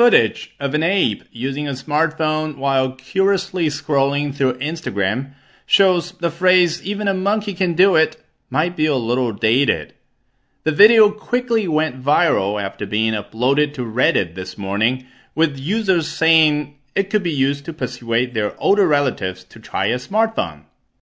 footage of an ape using a smartphone while curiously scrolling through Instagram shows the phrase, even a monkey can do it, might be a little dated. The video quickly went viral after being uploaded to Reddit this morning, with users saying it could be used to persuade their older relatives to try a smartphone.